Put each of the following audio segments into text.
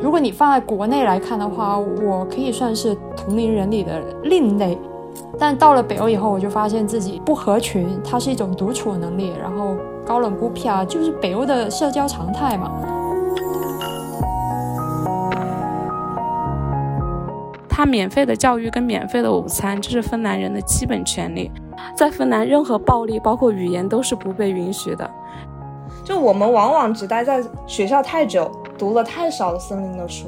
如果你放在国内来看的话，我可以算是同龄人里的另类。但到了北欧以后，我就发现自己不合群，它是一种独处能力，然后高冷孤僻啊，就是北欧的社交常态嘛。他免费的教育跟免费的午餐，这是芬兰人的基本权利。在芬兰，任何暴力，包括语言，都是不被允许的。就我们往往只待在学校太久，读了太少的森林的书。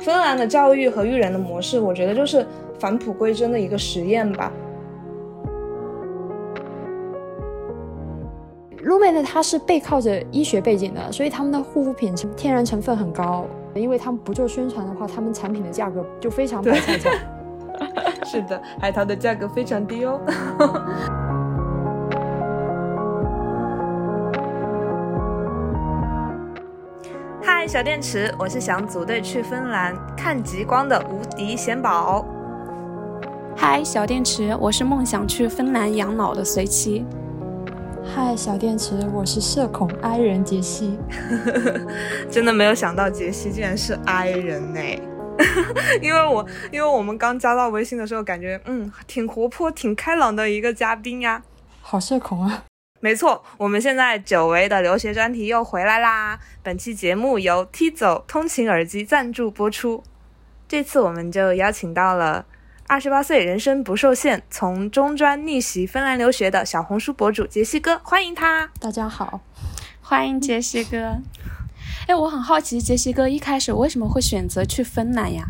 芬兰的教育和育人的模式，我觉得就是返璞归真的一个实验吧。露妹呢，它是背靠着医学背景的，所以他们的护肤品天然成分很高。因为他们不做宣传的话，他们产品的价格就非常白菜价。是的，海淘的价格非常低哦。嗨，小电池，我是想组队去芬兰看极光的无敌贤宝。嗨，小电池，我是梦想去芬兰养老的随妻。嗨，小电池，我是社恐 I 人杰西。真的没有想到杰西竟然是 I 人呢，因为我因为我们刚加到微信的时候，感觉嗯挺活泼、挺开朗的一个嘉宾呀。好社恐啊！没错，我们现在久违的留学专题又回来啦。本期节目由 T 走通勤耳机赞助播出。这次我们就邀请到了。二十八岁，人生不受限，从中专逆袭芬兰留学的小红书博主杰西哥，欢迎他。大家好，欢迎杰西哥。哎，我很好奇，杰西哥一开始为什么会选择去芬兰呀？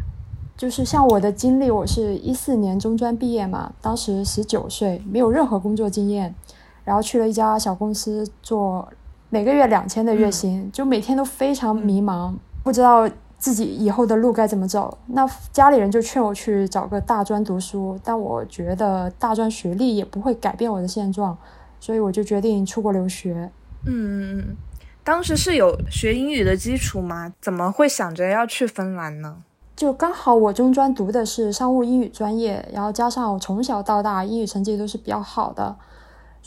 就是像我的经历，我是一四年中专毕业嘛，当时十九岁，没有任何工作经验，然后去了一家小公司做，每个月两千的月薪，就每天都非常迷茫，不知道。自己以后的路该怎么走？那家里人就劝我去找个大专读书，但我觉得大专学历也不会改变我的现状，所以我就决定出国留学。嗯，当时是有学英语的基础吗？怎么会想着要去芬兰呢？就刚好我中专读的是商务英语专业，然后加上我从小到大英语成绩都是比较好的，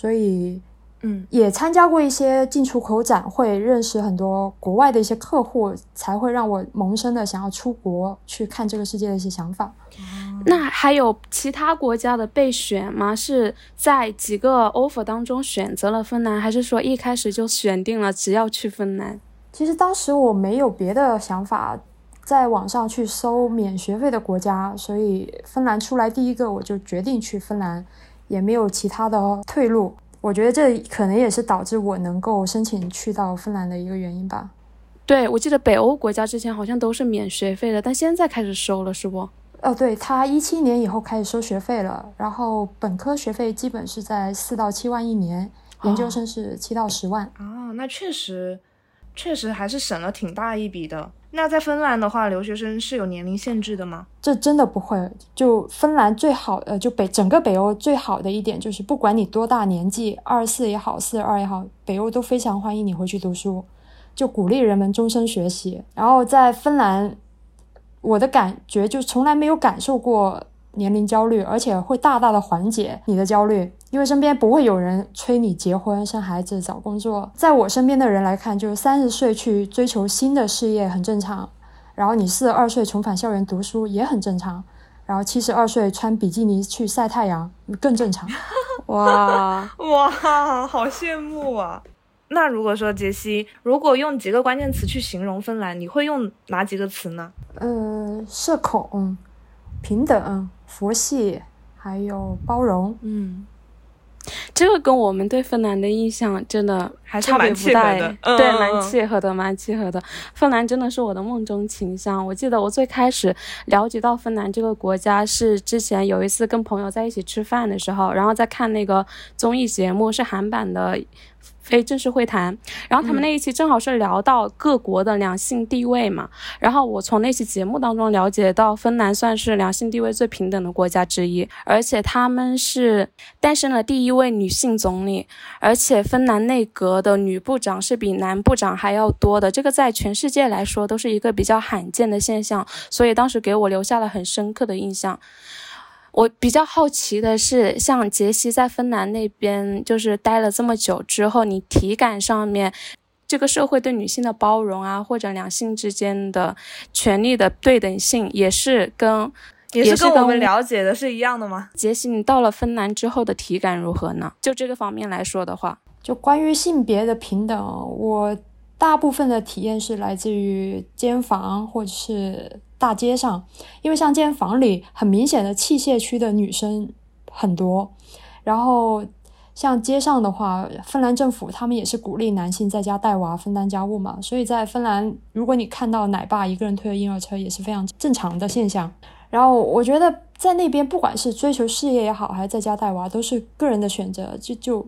所以。嗯，也参加过一些进出口展会，认识很多国外的一些客户，才会让我萌生的想要出国去看这个世界的一些想法。那还有其他国家的备选吗？是在几个 offer 当中选择了芬兰，还是说一开始就选定了只要去芬兰？其实当时我没有别的想法，在网上去搜免学费的国家，所以芬兰出来第一个，我就决定去芬兰，也没有其他的退路。我觉得这可能也是导致我能够申请去到芬兰的一个原因吧。对，我记得北欧国家之前好像都是免学费的，但现在开始收了，是不？哦，对，他一七年以后开始收学费了，然后本科学费基本是在四到七万一年，研究生是七到十万。哦，那确实，确实还是省了挺大一笔的。那在芬兰的话，留学生是有年龄限制的吗？这真的不会。就芬兰最好，呃，就北整个北欧最好的一点就是，不管你多大年纪，二十四也好，四十二也好，北欧都非常欢迎你回去读书，就鼓励人们终身学习。然后在芬兰，我的感觉就从来没有感受过。年龄焦虑，而且会大大的缓解你的焦虑，因为身边不会有人催你结婚、生孩子、找工作。在我身边的人来看，就是三十岁去追求新的事业很正常，然后你四十二岁重返校园读书也很正常，然后七十二岁穿比基尼去晒太阳更正常。哇 哇，好羡慕啊！那如果说杰西，如果用几个关键词去形容芬兰，你会用哪几个词呢？呃，社恐。平等、佛系，还有包容，嗯，这个跟我们对芬兰的印象真的还差别不大，对，蛮契合的，蛮契合的。芬兰真的是我的梦中情乡。我记得我最开始了解到芬兰这个国家是之前有一次跟朋友在一起吃饭的时候，然后在看那个综艺节目，是韩版的。非正式会谈，然后他们那一期正好是聊到各国的两性地位嘛，然后我从那期节目当中了解到，芬兰算是两性地位最平等的国家之一，而且他们是诞生了第一位女性总理，而且芬兰内阁的女部长是比男部长还要多的，这个在全世界来说都是一个比较罕见的现象，所以当时给我留下了很深刻的印象。我比较好奇的是，像杰西在芬兰那边就是待了这么久之后，你体感上面这个社会对女性的包容啊，或者两性之间的权利的对等性，也是跟也是跟我们了解的是一样的吗？杰西，你到了芬兰之后的体感如何呢？就这个方面来说的话，就关于性别的平等，我大部分的体验是来自于间房或者是大街上，因为像这间房里很明显的器械区的女生很多，然后。像街上的话，芬兰政府他们也是鼓励男性在家带娃分担家务嘛，所以在芬兰，如果你看到奶爸一个人推着婴儿车，也是非常正常的现象。然后我觉得在那边，不管是追求事业也好，还是在家带娃，都是个人的选择，就就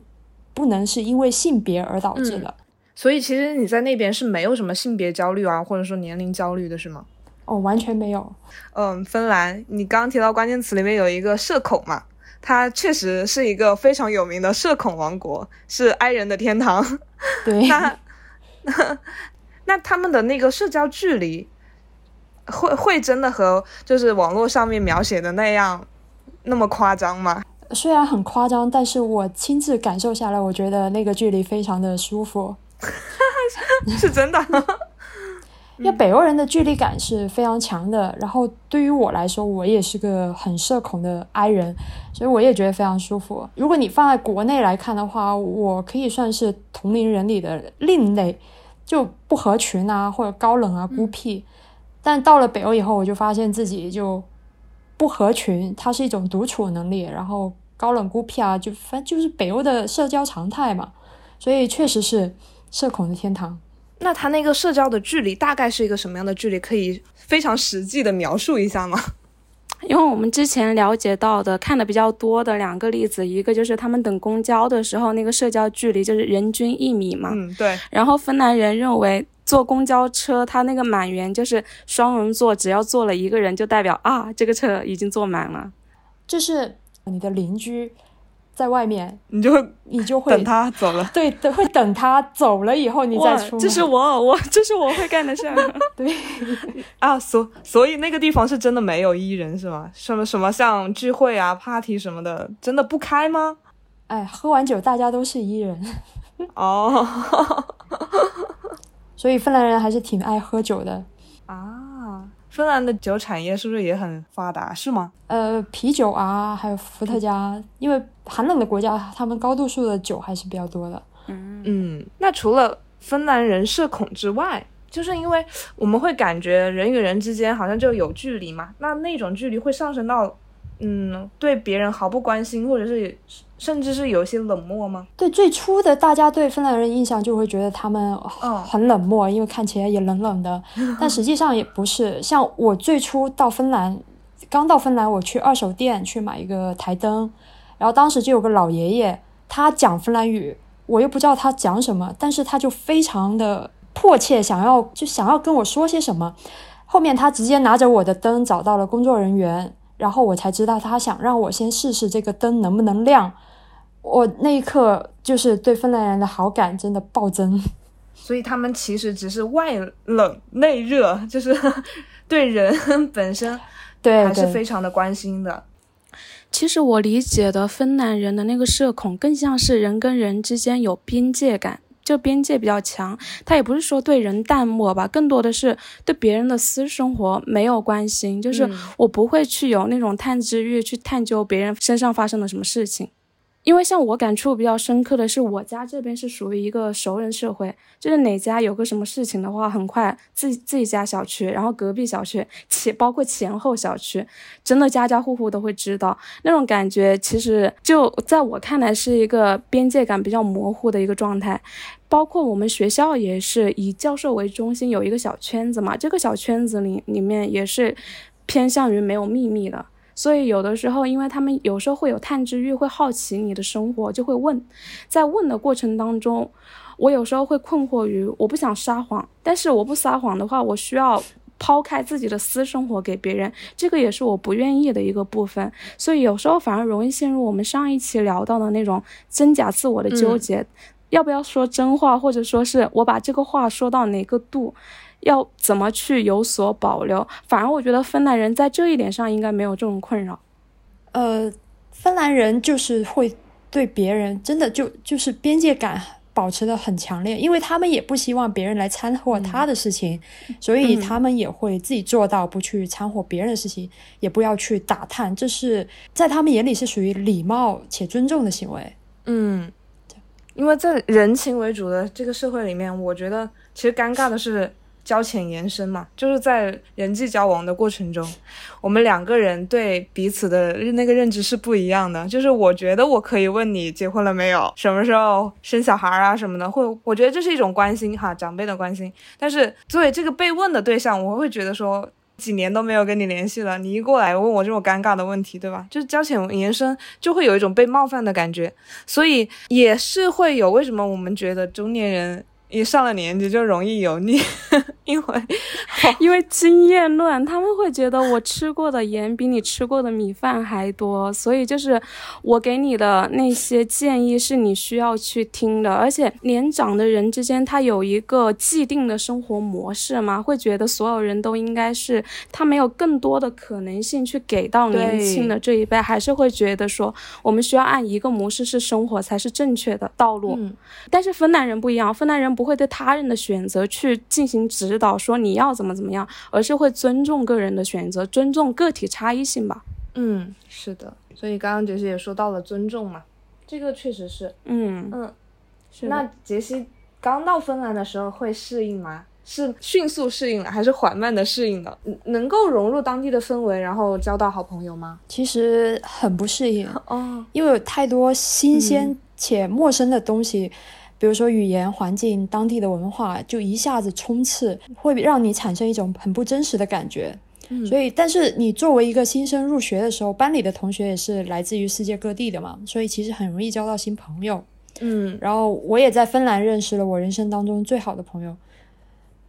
不能是因为性别而导致的。所以其实你在那边是没有什么性别焦虑啊，或者说年龄焦虑的是吗？哦，完全没有。嗯，芬兰，你刚刚提到关键词里面有一个社恐嘛？它确实是一个非常有名的社恐王国，是 i 人的天堂。对，那那 那他们的那个社交距离，会会真的和就是网络上面描写的那样那么夸张吗？虽然很夸张，但是我亲自感受下来，我觉得那个距离非常的舒服，是真的。因为北欧人的距离感是非常强的，然后对于我来说，我也是个很社恐的 I 人，所以我也觉得非常舒服。如果你放在国内来看的话，我可以算是同龄人里的另类，就不合群啊，或者高冷啊、孤僻。但到了北欧以后，我就发现自己就不合群，它是一种独处能力，然后高冷孤僻啊，就反正就是北欧的社交常态嘛，所以确实是社恐的天堂。那他那个社交的距离大概是一个什么样的距离？可以非常实际的描述一下吗？因为我们之前了解到的、看的比较多的两个例子，一个就是他们等公交的时候，那个社交距离就是人均一米嘛。嗯，对。然后芬兰人认为坐公交车，他那个满员就是双人座，只要坐了一个人，就代表啊，这个车已经坐满了。就是你的邻居。在外面，你就会你就会等他走了，对，等会等他走了以后你再出。这是我，我 这是我会干的事儿。对啊，所所以那个地方是真的没有艺人是吗？什么什么像聚会啊、party 什么的，真的不开吗？哎，喝完酒大家都是艺人哦，所以芬兰人还是挺爱喝酒的啊。芬兰的酒产业是不是也很发达？是吗？呃，啤酒啊，还有伏特加，因为寒冷的国家，他们高度数的酒还是比较多的。嗯嗯。那除了芬兰人社恐之外，就是因为我们会感觉人与人之间好像就有距离嘛，那那种距离会上升到。嗯，对别人毫不关心，或者是甚至是有一些冷漠吗？对，最初的大家对芬兰人印象就会觉得他们很冷漠，因为看起来也冷冷的。但实际上也不是。像我最初到芬兰，刚到芬兰，我去二手店去买一个台灯，然后当时就有个老爷爷，他讲芬兰语，我又不知道他讲什么，但是他就非常的迫切，想要就想要跟我说些什么。后面他直接拿着我的灯找到了工作人员。然后我才知道，他想让我先试试这个灯能不能亮。我那一刻就是对芬兰人的好感真的暴增。所以他们其实只是外冷内热，就是 对人本身对还是非常的关心的。其实我理解的芬兰人的那个社恐，更像是人跟人之间有边界感。就边界比较强，他也不是说对人淡漠吧，更多的是对别人的私生活没有关心，就是我不会去有那种探知欲去探究别人身上发生了什么事情。因为像我感触比较深刻的是，我家这边是属于一个熟人社会，就是哪家有个什么事情的话，很快自自己家小区，然后隔壁小区，前包括前后小区，真的家家户户都会知道。那种感觉其实就在我看来是一个边界感比较模糊的一个状态。包括我们学校也是以教授为中心，有一个小圈子嘛，这个小圈子里里面也是偏向于没有秘密的。所以有的时候，因为他们有时候会有探知欲，会好奇你的生活，就会问。在问的过程当中，我有时候会困惑于，我不想撒谎，但是我不撒谎的话，我需要抛开自己的私生活给别人，这个也是我不愿意的一个部分。所以有时候反而容易陷入我们上一期聊到的那种真假自我的纠结，要不要说真话，或者说是我把这个话说到哪个度。要怎么去有所保留？反而我觉得芬兰人在这一点上应该没有这种困扰。呃，芬兰人就是会对别人真的就就是边界感保持的很强烈，因为他们也不希望别人来掺和他的事情，所以他们也会自己做到不去掺和别人的事情，也不要去打探，这是在他们眼里是属于礼貌且尊重的行为。嗯，因为在人情为主的这个社会里面，我觉得其实尴尬的是。交浅言深嘛，就是在人际交往的过程中，我们两个人对彼此的那个认知是不一样的。就是我觉得我可以问你结婚了没有，什么时候生小孩啊什么的，会我觉得这是一种关心哈，长辈的关心。但是作为这个被问的对象，我会觉得说几年都没有跟你联系了，你一过来问我这种尴尬的问题，对吧？就是交浅言深，就会有一种被冒犯的感觉，所以也是会有为什么我们觉得中年人。一上了年纪就容易油腻，因为 因为经验论，他们会觉得我吃过的盐比你吃过的米饭还多，所以就是我给你的那些建议是你需要去听的。而且年长的人之间，他有一个既定的生活模式嘛，会觉得所有人都应该是他没有更多的可能性去给到年轻的这一辈，还是会觉得说我们需要按一个模式是生活才是正确的道路。但是芬兰人不一样，芬兰人不。不会对他人的选择去进行指导，说你要怎么怎么样，而是会尊重个人的选择，尊重个体差异性吧。嗯，是的。所以刚刚杰西也说到了尊重嘛，这个确实是。嗯嗯，是那杰西刚到芬兰的时候会适应吗？是迅速适应了，还是缓慢的适应了？能够融入当地的氛围，然后交到好朋友吗？其实很不适应哦，因为有太多新鲜且陌生的东西。比如说语言环境、当地的文化，就一下子冲刺，会让你产生一种很不真实的感觉。所以，但是你作为一个新生入学的时候，班里的同学也是来自于世界各地的嘛，所以其实很容易交到新朋友。嗯，然后我也在芬兰认识了我人生当中最好的朋友。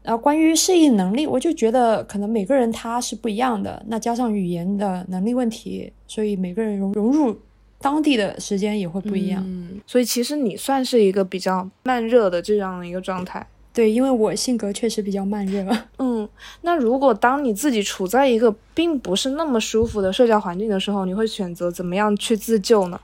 然后关于适应能力，我就觉得可能每个人他是不一样的，那加上语言的能力问题，所以每个人融融入。当地的时间也会不一样，所以其实你算是一个比较慢热的这样的一个状态。对，因为我性格确实比较慢热。嗯，那如果当你自己处在一个并不是那么舒服的社交环境的时候，你会选择怎么样去自救呢？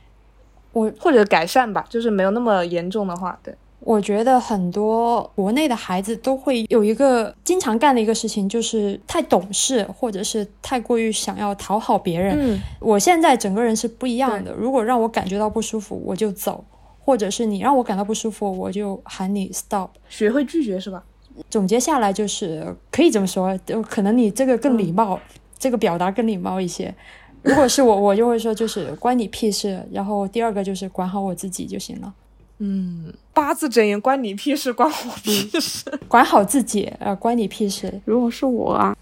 我或者改善吧，就是没有那么严重的话，对。我觉得很多国内的孩子都会有一个经常干的一个事情，就是太懂事，或者是太过于想要讨好别人。嗯，我现在整个人是不一样的。如果让我感觉到不舒服，我就走；或者是你让我感到不舒服，我就喊你 stop。学会拒绝是吧？总结下来就是可以这么说，就可能你这个更礼貌，这个表达更礼貌一些。如果是我，我就会说就是关你屁事。然后第二个就是管好我自己就行了。嗯，八字真言，关你屁事，关我屁事，管好自己，呃，关你屁事。如果是我啊，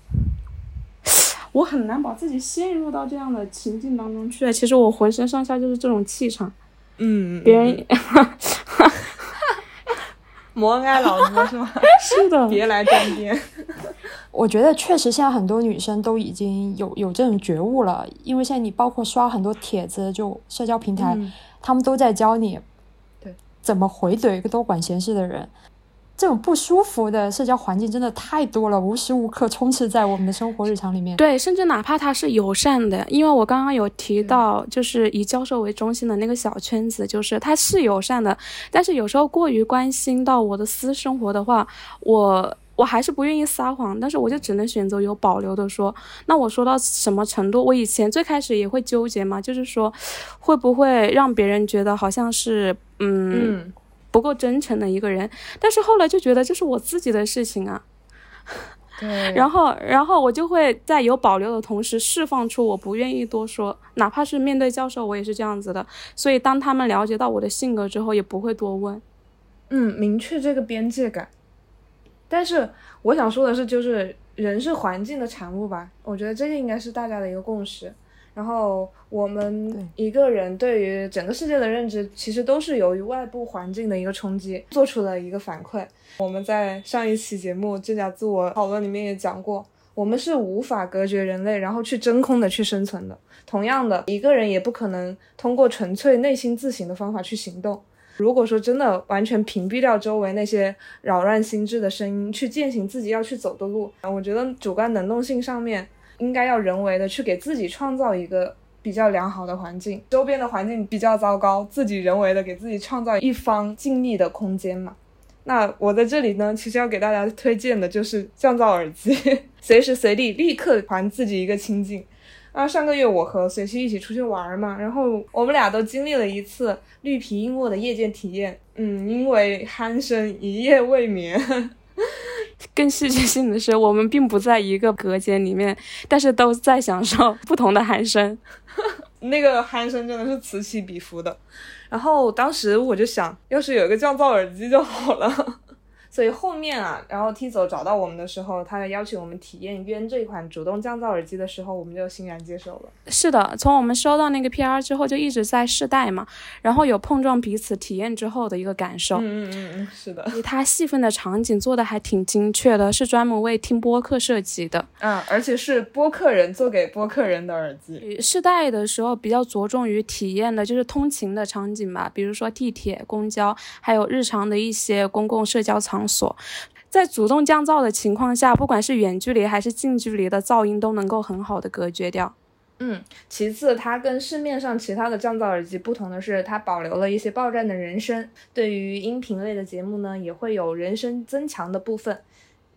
我很难把自己陷入到这样的情境当中去。其实我浑身上下就是这种气场。嗯，别人，摩恩爱老子是吗？是的，别来沾边。我觉得确实现在很多女生都已经有有这种觉悟了，因为现在你包括刷很多帖子，就社交平台，他们都在教你。怎么回怼一个多管闲事的人？这种不舒服的社交环境真的太多了，无时无刻充斥在我们的生活日常里面。对，甚至哪怕他是友善的，因为我刚刚有提到，就是以教授为中心的那个小圈子，就是他是友善的，但是有时候过于关心到我的私生活的话，我我还是不愿意撒谎，但是我就只能选择有保留的说。那我说到什么程度？我以前最开始也会纠结嘛，就是说会不会让别人觉得好像是。嗯，不够真诚的一个人，但是后来就觉得这是我自己的事情啊。对，然后，然后我就会在有保留的同时释放出我不愿意多说，哪怕是面对教授，我也是这样子的。所以当他们了解到我的性格之后，也不会多问。嗯，明确这个边界感。但是我想说的是，就是人是环境的产物吧？我觉得这个应该是大家的一个共识。然后我们一个人对于整个世界的认知，其实都是由于外部环境的一个冲击，做出了一个反馈。我们在上一期节目《这家自我讨论》里面也讲过，我们是无法隔绝人类，然后去真空的去生存的。同样的，一个人也不可能通过纯粹内心自省的方法去行动。如果说真的完全屏蔽掉周围那些扰乱心智的声音，去践行自己要去走的路，我觉得主观能动性上面。应该要人为的去给自己创造一个比较良好的环境，周边的环境比较糟糕，自己人为的给自己创造一方静谧的空间嘛。那我在这里呢，其实要给大家推荐的就是降噪耳机，随时随地立刻还自己一个清静。啊，上个月我和随心一起出去玩嘛，然后我们俩都经历了一次绿皮硬卧的夜间体验。嗯，因为鼾声一夜未眠。更戏剧性的是，我们并不在一个隔间里面，但是都在享受 不同的鼾声。那个鼾声真的是此起彼伏的。然后当时我就想，要是有一个降噪耳机就好了。所以后面啊，然后 T 走找到我们的时候，他邀请我们体验渊这款主动降噪耳机的时候，我们就欣然接受了。是的，从我们收到那个 PR 之后，就一直在试戴嘛，然后有碰撞彼此体验之后的一个感受。嗯嗯嗯嗯，是的。它细分的场景做的还挺精确的，是专门为听播客设计的。嗯，而且是播客人做给播客人的耳机。试戴的时候比较着重于体验的就是通勤的场景吧，比如说地铁、公交，还有日常的一些公共社交场。锁，在主动降噪的情况下，不管是远距离还是近距离的噪音都能够很好的隔绝掉。嗯，其次，它跟市面上其他的降噪耳机不同的是，它保留了一些爆炸的人声，对于音频类的节目呢，也会有人声增强的部分。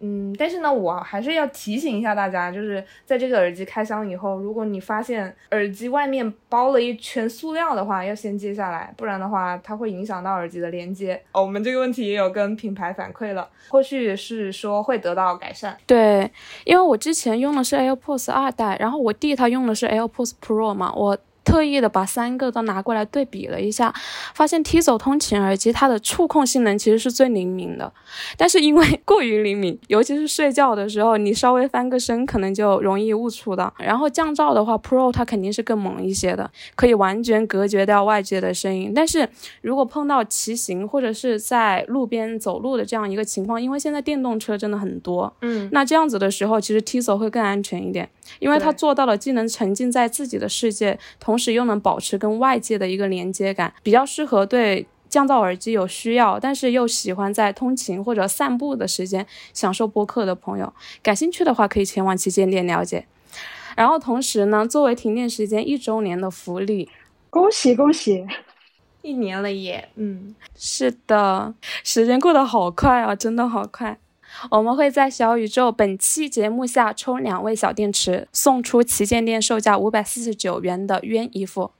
嗯，但是呢，我还是要提醒一下大家，就是在这个耳机开箱以后，如果你发现耳机外面包了一圈塑料的话，要先揭下来，不然的话，它会影响到耳机的连接。哦，我们这个问题也有跟品牌反馈了，后续是说会得到改善。对，因为我之前用的是 AirPods 二代，然后我弟他用的是 AirPods Pro 嘛，我。特意的把三个都拿过来对比了一下，发现 T 走通勤耳机它的触控性能其实是最灵敏的，但是因为过于灵敏，尤其是睡觉的时候，你稍微翻个身可能就容易误触到。然后降噪的话，Pro 它肯定是更猛一些的，可以完全隔绝掉外界的声音。但是如果碰到骑行或者是在路边走路的这样一个情况，因为现在电动车真的很多，嗯，那这样子的时候，其实 T 走会更安全一点，因为它做到了既能沉浸在自己的世界，同时又能保持跟外界的一个连接感，比较适合对降噪耳机有需要，但是又喜欢在通勤或者散步的时间享受播客的朋友。感兴趣的话，可以前往旗舰店了解。然后同时呢，作为停电时间一周年的福利，恭喜恭喜，一年了耶！嗯，是的，时间过得好快啊，真的好快。我们会在小宇宙本期节目下抽两位小电池，送出旗舰店售价五百四十九元的渊一副。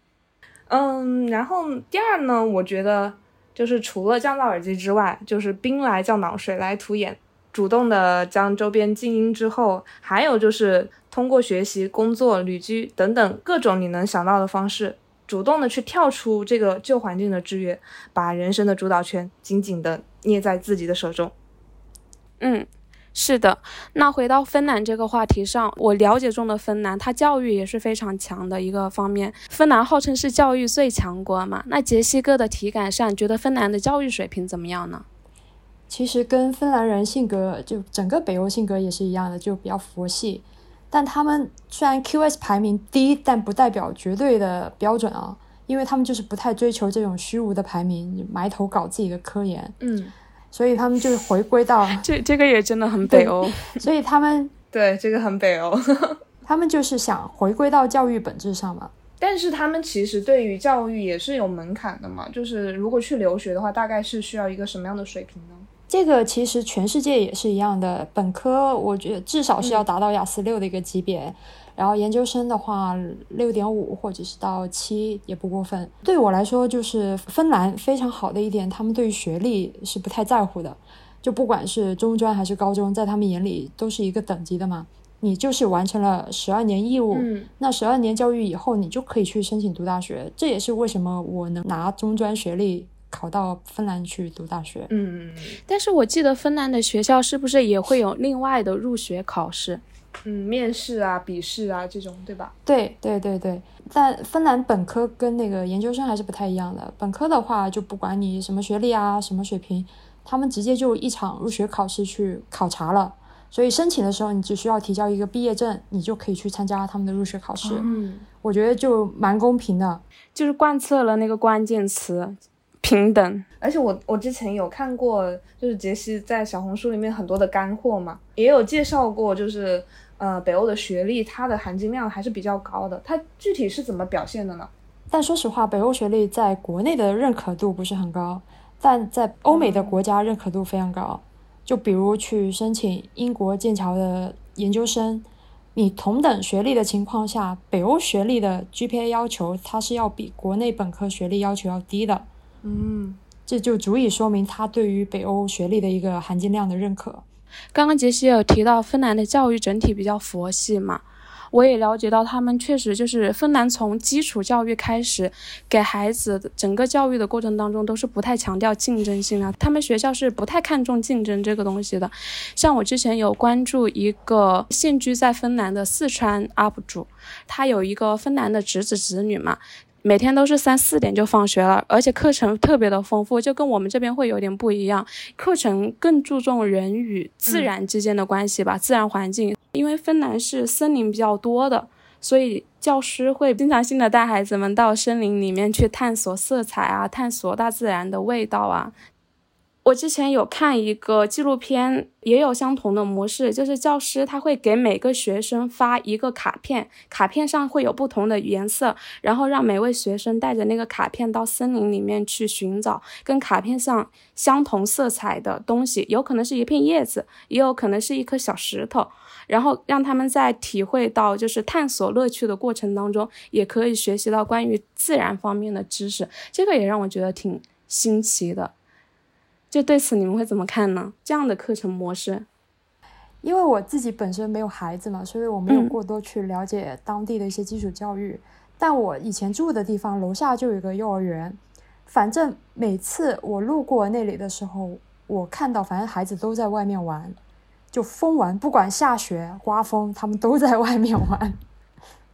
嗯，然后第二呢，我觉得就是除了降噪耳机之外，就是兵来将挡，水来土掩，主动的将周边静音之后，还有就是通过学习、工作、旅居等等各种你能想到的方式，主动的去跳出这个旧环境的制约，把人生的主导权紧紧的捏在自己的手中。嗯，是的。那回到芬兰这个话题上，我了解中的芬兰，它教育也是非常强的一个方面。芬兰号称是教育最强国嘛？那杰西哥的体感上，觉得芬兰的教育水平怎么样呢？其实跟芬兰人性格，就整个北欧性格也是一样的，就比较佛系。但他们虽然 QS 排名低，但不代表绝对的标准啊，因为他们就是不太追求这种虚无的排名，埋头搞自己的科研。嗯。所以他们就是回归到 这这个也真的很北欧，所以他们对这个很北欧，他们就是想回归到教育本质上嘛。但是他们其实对于教育也是有门槛的嘛，就是如果去留学的话，大概是需要一个什么样的水平呢？这个其实全世界也是一样的，本科我觉得至少是要达到雅思六的一个级别。然后研究生的话，六点五或者是到七也不过分。对我来说，就是芬兰非常好的一点，他们对于学历是不太在乎的。就不管是中专还是高中，在他们眼里都是一个等级的嘛。你就是完成了十二年义务，那十二年教育以后，你就可以去申请读大学。这也是为什么我能拿中专学历考到芬兰去读大学。嗯，但是我记得芬兰的学校是不是也会有另外的入学考试？嗯，面试啊、笔试啊这种，对吧？对对对对，但芬兰本科跟那个研究生还是不太一样的。本科的话，就不管你什么学历啊、什么水平，他们直接就一场入学考试去考察了。所以申请的时候，你只需要提交一个毕业证，你就可以去参加他们的入学考试。嗯，我觉得就蛮公平的，就是贯彻了那个关键词。平等，而且我我之前有看过，就是杰西在小红书里面很多的干货嘛，也有介绍过，就是呃，北欧的学历它的含金量还是比较高的。它具体是怎么表现的呢？但说实话，北欧学历在国内的认可度不是很高，但在欧美的国家认可度非常高。就比如去申请英国剑桥的研究生，你同等学历的情况下，北欧学历的 GPA 要求它是要比国内本科学历要求要低的。嗯，这就足以说明他对于北欧学历的一个含金量的认可。刚刚杰西有提到芬兰的教育整体比较佛系嘛，我也了解到他们确实就是芬兰从基础教育开始，给孩子整个教育的过程当中都是不太强调竞争性的，他们学校是不太看重竞争这个东西的。像我之前有关注一个现居在芬兰的四川 UP 主，他有一个芬兰的侄子侄女嘛。每天都是三四点就放学了，而且课程特别的丰富，就跟我们这边会有点不一样。课程更注重人与自然之间的关系吧，自然环境。因为芬兰是森林比较多的，所以教师会经常性的带孩子们到森林里面去探索色彩啊，探索大自然的味道啊。我之前有看一个纪录片，也有相同的模式，就是教师他会给每个学生发一个卡片，卡片上会有不同的颜色，然后让每位学生带着那个卡片到森林里面去寻找跟卡片上相同色彩的东西，有可能是一片叶子，也有可能是一颗小石头，然后让他们在体会到就是探索乐趣的过程当中，也可以学习到关于自然方面的知识，这个也让我觉得挺新奇的。就对此你们会怎么看呢？这样的课程模式，因为我自己本身没有孩子嘛，所以我没有过多去了解当地的一些基础教育。但我以前住的地方楼下就有一个幼儿园，反正每次我路过那里的时候，我看到反正孩子都在外面玩，就疯玩，不管下雪刮风，他们都在外面玩。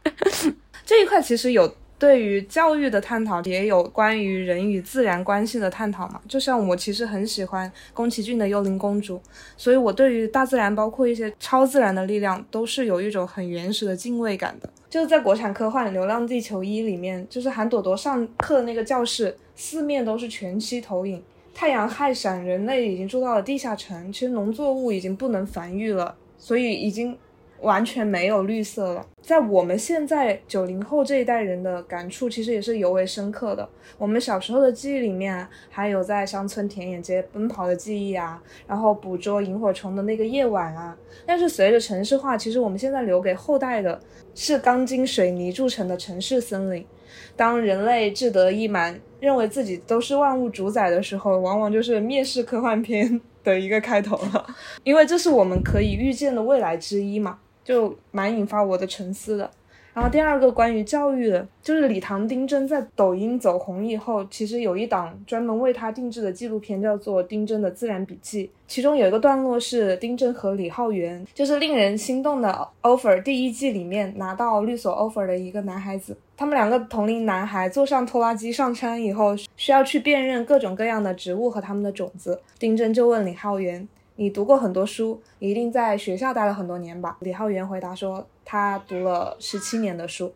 这一块其实有。对于教育的探讨，也有关于人与自然关系的探讨嘛。就像我其实很喜欢宫崎骏的《幽灵公主》，所以我对于大自然，包括一些超自然的力量，都是有一种很原始的敬畏感的。就是在国产科幻《流浪地球一》里面，就是韩朵朵上课的那个教室，四面都是全息投影，太阳害闪，人类已经住到了地下城，其实农作物已经不能繁育了，所以已经。完全没有绿色了，在我们现在九零后这一代人的感触，其实也是尤为深刻的。我们小时候的记忆里面，还有在乡村田野间奔跑的记忆啊，然后捕捉萤火虫的那个夜晚啊。但是随着城市化，其实我们现在留给后代的是钢筋水泥铸成的城市森林。当人类志得意满，认为自己都是万物主宰的时候，往往就是灭世科幻片的一个开头了，因为这是我们可以预见的未来之一嘛。就蛮引发我的沉思的。然后第二个关于教育的，就是李唐丁真在抖音走红以后，其实有一档专门为他定制的纪录片，叫做《丁真的自然笔记》。其中有一个段落是丁真和李浩源，就是令人心动的 offer 第一季里面拿到律所 offer 的一个男孩子。他们两个同龄男孩坐上拖拉机上山以后，需要去辨认各种各样的植物和他们的种子。丁真就问李浩源。你读过很多书，一定在学校待了很多年吧？李浩源回答说，他读了十七年的书，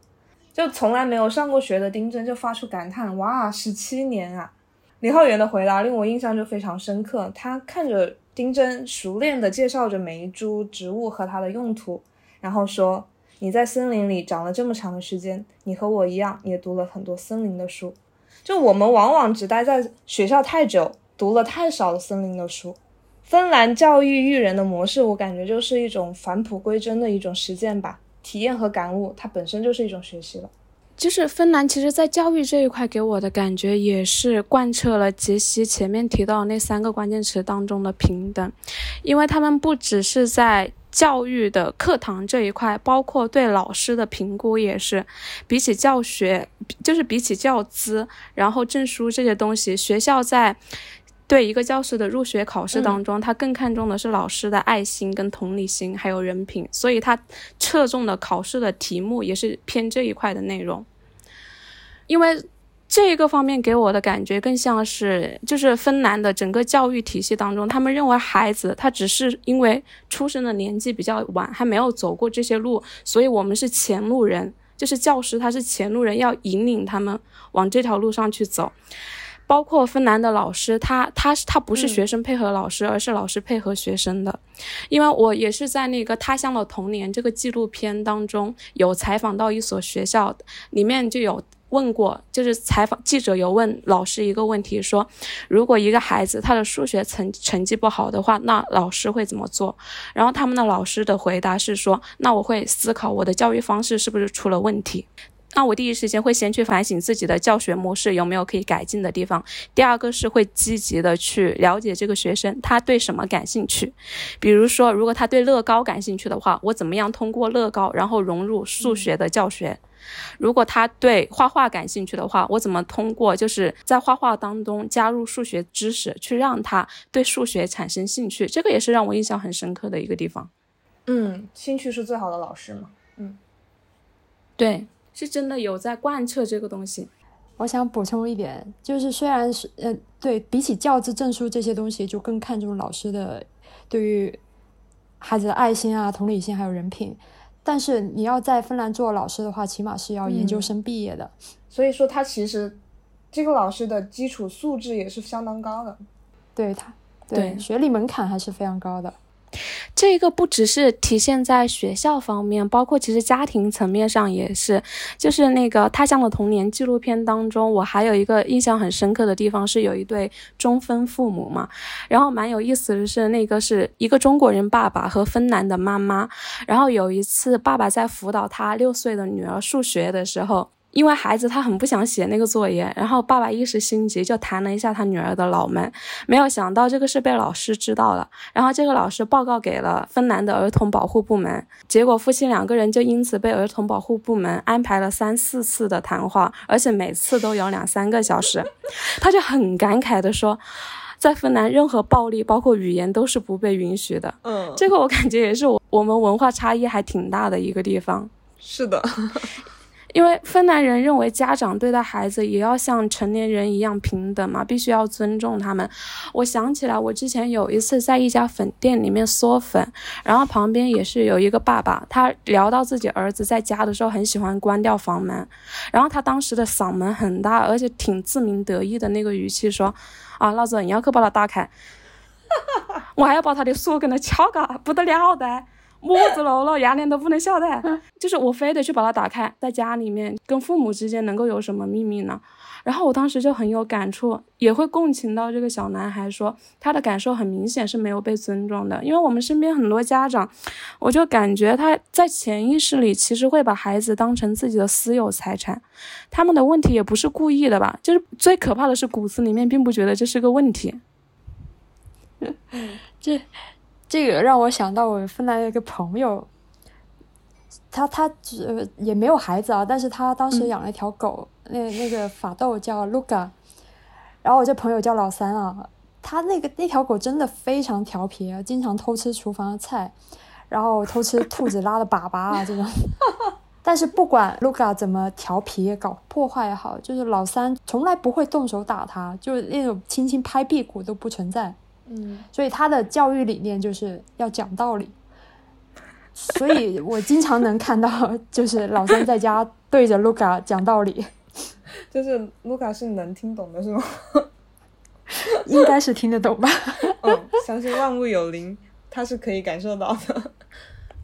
就从来没有上过学的丁真就发出感叹：哇，十七年啊！李浩源的回答令我印象就非常深刻。他看着丁真熟练地介绍着每一株植物和它的用途，然后说：“你在森林里长了这么长的时间，你和我一样也读了很多森林的书。就我们往往只待在学校太久，读了太少的森林的书。”芬兰教育育人的模式，我感觉就是一种返璞归真的一种实践吧，体验和感悟，它本身就是一种学习了。就是芬兰，其实在教育这一块给我的感觉，也是贯彻了杰西前面提到那三个关键词当中的平等，因为他们不只是在教育的课堂这一块，包括对老师的评估也是，比起教学，就是比起教资，然后证书这些东西，学校在。对一个教师的入学考试当中，他更看重的是老师的爱心、跟同理心，还有人品，所以他侧重的考试的题目也是偏这一块的内容。因为这个方面给我的感觉更像是，就是芬兰的整个教育体系当中，他们认为孩子他只是因为出生的年纪比较晚，还没有走过这些路，所以我们是前路人，就是教师他是前路人，要引领他们往这条路上去走。包括芬兰的老师，他他他不是学生配合老师，而是老师配合学生的。因为我也是在那个《他乡的童年》这个纪录片当中有采访到一所学校，里面就有问过，就是采访记者有问老师一个问题，说如果一个孩子他的数学成成绩不好的话，那老师会怎么做？然后他们的老师的回答是说，那我会思考我的教育方式是不是出了问题。那我第一时间会先去反省自己的教学模式有没有可以改进的地方。第二个是会积极的去了解这个学生他对什么感兴趣，比如说如果他对乐高感兴趣的话，我怎么样通过乐高然后融入数学的教学？如果他对画画感兴趣的话，我怎么通过就是在画画当中加入数学知识，去让他对数学产生兴趣？这个也是让我印象很深刻的一个地方。嗯，兴趣是最好的老师嘛。嗯，对。是真的有在贯彻这个东西。我想补充一点，就是虽然是呃，对比起教资证书这些东西，就更看重老师的对于孩子的爱心啊、同理心还有人品。但是你要在芬兰做老师的话，起码是要研究生毕业的。所以说，他其实这个老师的基础素质也是相当高的。对他，对学历门槛还是非常高的。这个不只是体现在学校方面，包括其实家庭层面上也是。就是那个《他乡的童年》纪录片当中，我还有一个印象很深刻的地方是有一对中芬父母嘛，然后蛮有意思的是，那个是一个中国人爸爸和芬兰的妈妈，然后有一次爸爸在辅导他六岁的女儿数学的时候。因为孩子他很不想写那个作业，然后爸爸一时心急就弹了一下他女儿的脑门，没有想到这个事被老师知道了，然后这个老师报告给了芬兰的儿童保护部门，结果夫妻两个人就因此被儿童保护部门安排了三四次的谈话，而且每次都有两三个小时，他就很感慨的说，在芬兰任何暴力包括语言都是不被允许的，嗯，这个我感觉也是我我们文化差异还挺大的一个地方，是的。因为芬兰人认为家长对待孩子也要像成年人一样平等嘛，必须要尊重他们。我想起来，我之前有一次在一家粉店里面嗦粉，然后旁边也是有一个爸爸，他聊到自己儿子在家的时候很喜欢关掉房门，然后他当时的嗓门很大，而且挺自鸣得意的那个语气说：“啊，老子你要去把它打开，我还要把他的锁给他撬嘎，不得了的。”么子楼了，牙连都不能笑的，就是我非得去把它打开，在家里面跟父母之间能够有什么秘密呢？然后我当时就很有感触，也会共情到这个小男孩，说他的感受很明显是没有被尊重的，因为我们身边很多家长，我就感觉他在潜意识里其实会把孩子当成自己的私有财产，他们的问题也不是故意的吧？就是最可怕的是骨子里面并不觉得这是个问题，这。这个让我想到我芬兰的一个朋友，他他只也没有孩子啊，但是他当时养了一条狗，那那个法斗叫 Luca，然后我这朋友叫老三啊，他那个那条狗真的非常调皮，啊经常偷吃厨房的菜，然后偷吃兔子拉的粑粑啊这种。但是不管 Luca 怎么调皮搞破坏也好，就是老三从来不会动手打他，就是那种轻轻拍屁股都不存在。嗯，所以他的教育理念就是要讲道理，所以我经常能看到，就是老三在家对着卢卡讲道理，就是卢卡是能听懂的，是吗？应该是听得懂吧？嗯，相信万物有灵，他是可以感受到的。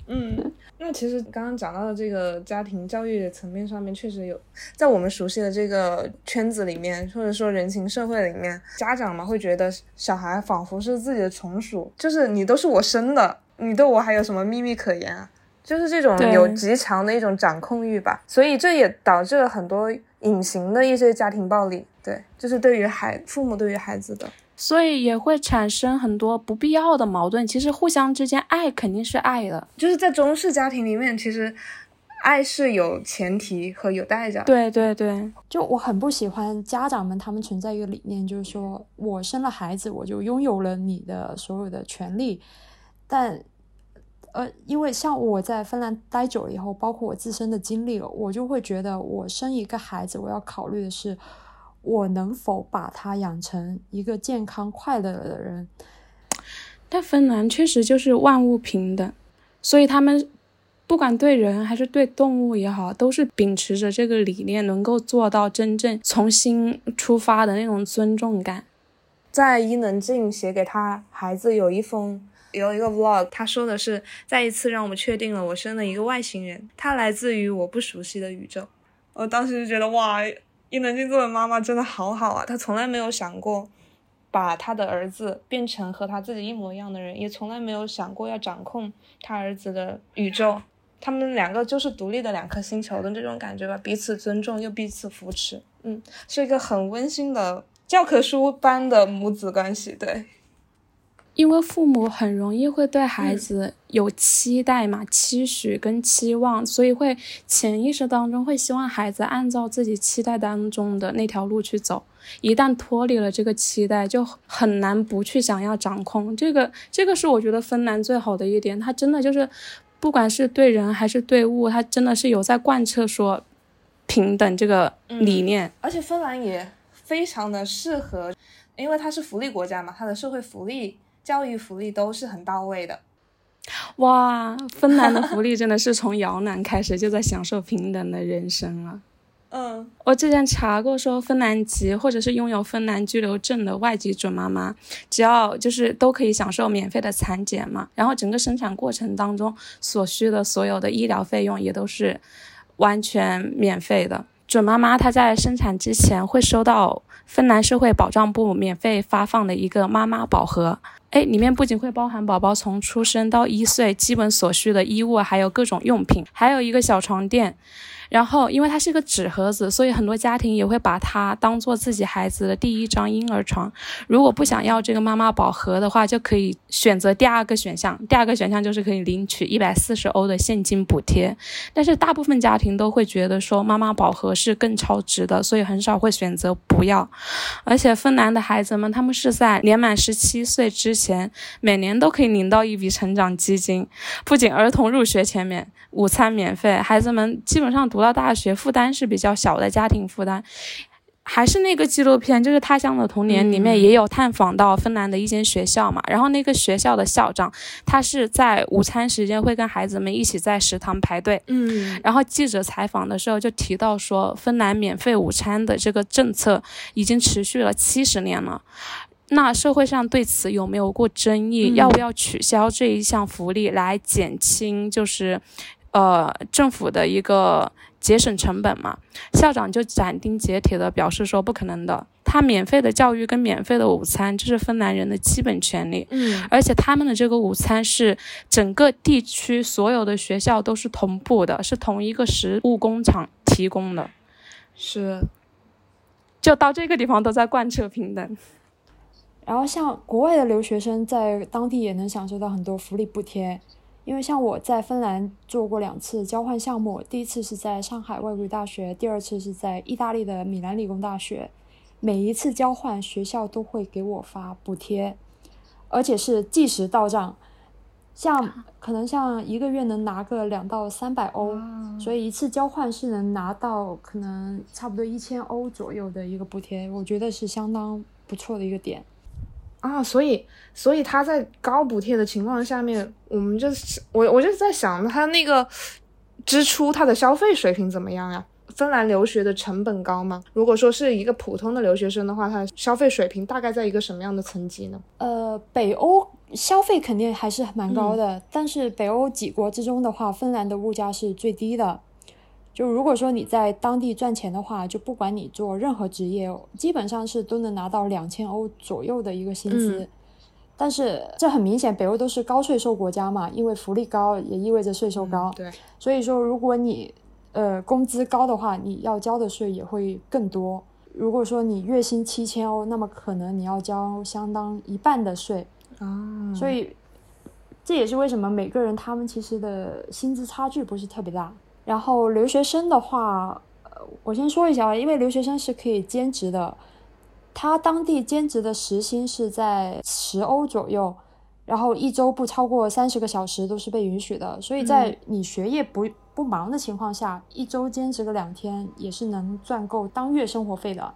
嗯。那其实刚刚讲到的这个家庭教育的层面上面，确实有在我们熟悉的这个圈子里面，或者说人情社会里面，家长嘛会觉得小孩仿佛是自己的从属，就是你都是我生的，你对我还有什么秘密可言啊？就是这种有极强的一种掌控欲吧。所以这也导致了很多隐形的一些家庭暴力，对，就是对于孩父母对于孩子的。所以也会产生很多不必要的矛盾。其实互相之间爱肯定是爱的，就是在中式家庭里面，其实爱是有前提和有代价。对对对，就我很不喜欢家长们他们存在一个理念，就是说我生了孩子，我就拥有了你的所有的权利。但呃，因为像我在芬兰待久了以后，包括我自身的经历，我就会觉得我生一个孩子，我要考虑的是。我能否把他养成一个健康快乐的人？但芬兰确实就是万物平等，所以他们不管对人还是对动物也好，都是秉持着这个理念，能够做到真正从心出发的那种尊重感。在伊能静写给他孩子有一封有一个 vlog，他说的是再一次让我们确定了我生了一个外星人，他来自于我不熟悉的宇宙。我当时就觉得哇，伊能静作为妈妈真的好好啊，她从来没有想过把她的儿子变成和她自己一模一样的人，也从来没有想过要掌控他儿子的宇宙。他们两个就是独立的两颗星球的这种感觉吧，彼此尊重又彼此扶持，嗯，是一个很温馨的教科书般的母子关系。对，因为父母很容易会对孩子有期待嘛，期许跟期望，所以会潜意识当中会希望孩子按照自己期待当中的那条路去走。一旦脱离了这个期待，就很难不去想要掌控。这个，这个是我觉得芬兰最好的一点，它真的就是。不管是对人还是对物，它真的是有在贯彻说平等这个理念。而且芬兰也非常的适合，因为它是福利国家嘛，它的社会福利、教育福利都是很到位的。哇，芬兰的福利真的是从摇篮开始就在享受平等的人生了。嗯，我之前查过，说芬兰籍或者是拥有芬兰居留证的外籍准妈妈，只要就是都可以享受免费的产检嘛，然后整个生产过程当中所需的所有的医疗费用也都是完全免费的。准妈妈她在生产之前会收到芬兰社会保障部免费发放的一个妈妈宝盒，哎，里面不仅会包含宝宝从出生到一岁基本所需的衣物，还有各种用品，还有一个小床垫。然后，因为它是一个纸盒子，所以很多家庭也会把它当做自己孩子的第一张婴儿床。如果不想要这个妈妈宝盒的话，就可以选择第二个选项。第二个选项就是可以领取一百四十欧的现金补贴。但是大部分家庭都会觉得说妈妈宝盒是更超值的，所以很少会选择不要。而且芬兰的孩子们，他们是在年满十七岁之前，每年都可以领到一笔成长基金。不仅儿童入学前免午餐免费，孩子们基本上读。读到大学负担是比较小的家庭负担，还是那个纪录片，就是《他乡的童年》里面也有探访到芬兰的一间学校嘛。然后那个学校的校长，他是在午餐时间会跟孩子们一起在食堂排队。嗯，然后记者采访的时候就提到说，芬兰免费午餐的这个政策已经持续了七十年了。那社会上对此有没有过争议？要不要取消这一项福利来减轻就是呃政府的一个？节省成本嘛，校长就斩钉截铁的表示说不可能的。他免费的教育跟免费的午餐，这是芬兰人的基本权利。嗯，而且他们的这个午餐是整个地区所有的学校都是同步的，是同一个食物工厂提供的。是，就到这个地方都在贯彻平等。然后像国外的留学生在当地也能享受到很多福利补贴。因为像我在芬兰做过两次交换项目，第一次是在上海外国语大学，第二次是在意大利的米兰理工大学。每一次交换，学校都会给我发补贴，而且是即时到账。像可能像一个月能拿个两到三百欧，所以一次交换是能拿到可能差不多一千欧左右的一个补贴，我觉得是相当不错的一个点。啊，所以，所以他在高补贴的情况下面，我们就是我，我就在想，他那个支出，他的消费水平怎么样呀？芬兰留学的成本高吗？如果说是一个普通的留学生的话，他的消费水平大概在一个什么样的层级呢？呃，北欧消费肯定还是蛮高的，但是北欧几国之中的话，芬兰的物价是最低的。就如果说你在当地赚钱的话，就不管你做任何职业，基本上是都能拿到两千欧左右的一个薪资。但是这很明显，北欧都是高税收国家嘛，因为福利高也意味着税收高。对，所以说如果你呃工资高的话，你要交的税也会更多。如果说你月薪七千欧，那么可能你要交相当一半的税。啊，所以这也是为什么每个人他们其实的薪资差距不是特别大。然后留学生的话，呃，我先说一下，因为留学生是可以兼职的，他当地兼职的时薪是在十欧左右，然后一周不超过三十个小时都是被允许的，所以在你学业不不忙的情况下，一周兼职个两天也是能赚够当月生活费的，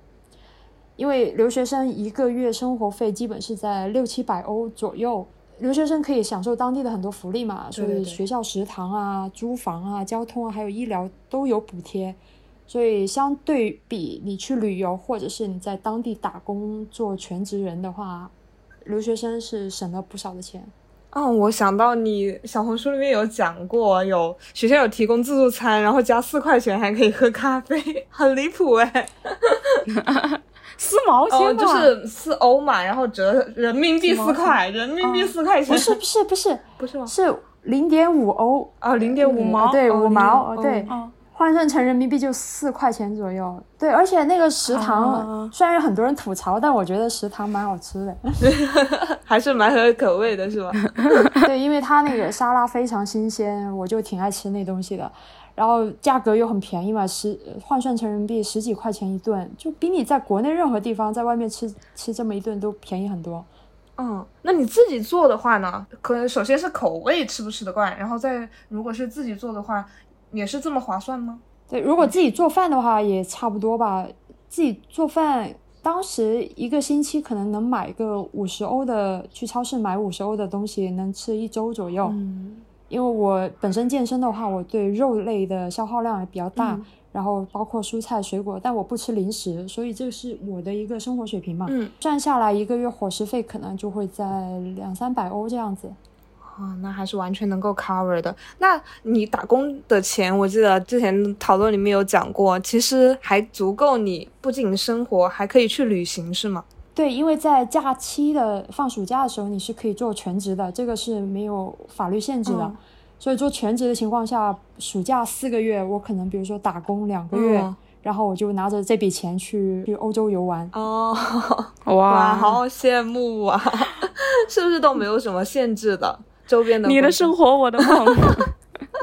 因为留学生一个月生活费基本是在六七百欧左右。留学生可以享受当地的很多福利嘛，所以学校食堂啊、租房啊、交通啊，还有医疗都有补贴。所以相对比你去旅游，或者是你在当地打工做全职人的话，留学生是省了不少的钱。哦，我想到你小红书里面有讲过，有学校有提供自助餐，然后加四块钱还可以喝咖啡，很离谱哎。四毛哦，钱吧，就是四欧嘛，然后折人民币四块，人民币四块钱，不是不是不是不是吗？是零点五欧，啊，零点五毛，对，哦五毛，0.5对，哦换算成人民币就四块钱左右。对，而且那个食堂、啊虽然有很多人吐槽，但我觉得食堂蛮好吃的。还是蛮合口味的，是吧？对，因为它那个沙拉非常新鲜，我就挺爱吃那东西的。然后价格又很便宜嘛，十换算成人民币十几块钱一顿，就比你在国内任何地方在外面吃吃这么一顿都便宜很多。嗯，那你自己做的话呢？可能首先是口味吃不吃得惯，然后再如果是自己做的话，也是这么划算吗？对，如果自己做饭的话也差不多吧。自己做饭，当时一个星期可能能买个五十欧的，去超市买五十欧的东西，能吃一周左右。嗯因为我本身健身的话，我对肉类的消耗量也比较大，嗯然后包括蔬菜水果，但我不吃零食，所以这是我的一个生活水平嘛。嗯，算下来一个月伙食费可能就会在两三百欧这样子。哦，那还是完全能够 cover 的。那你打工的钱，我记得之前讨论里面有讲过，其实还足够你不仅生活，还可以去旅行，是吗？对，因为在假期的放暑假的时候，你是可以做全职的，这个是没有法律限制的。嗯所以做全职的情况下，暑假四个月，我可能比如说打工两个月，嗯然后我就拿着这笔钱去去欧洲游玩。哦，哇哇，好羡慕啊！是不是都没有什么限制的？周边的你的生活，我的梦。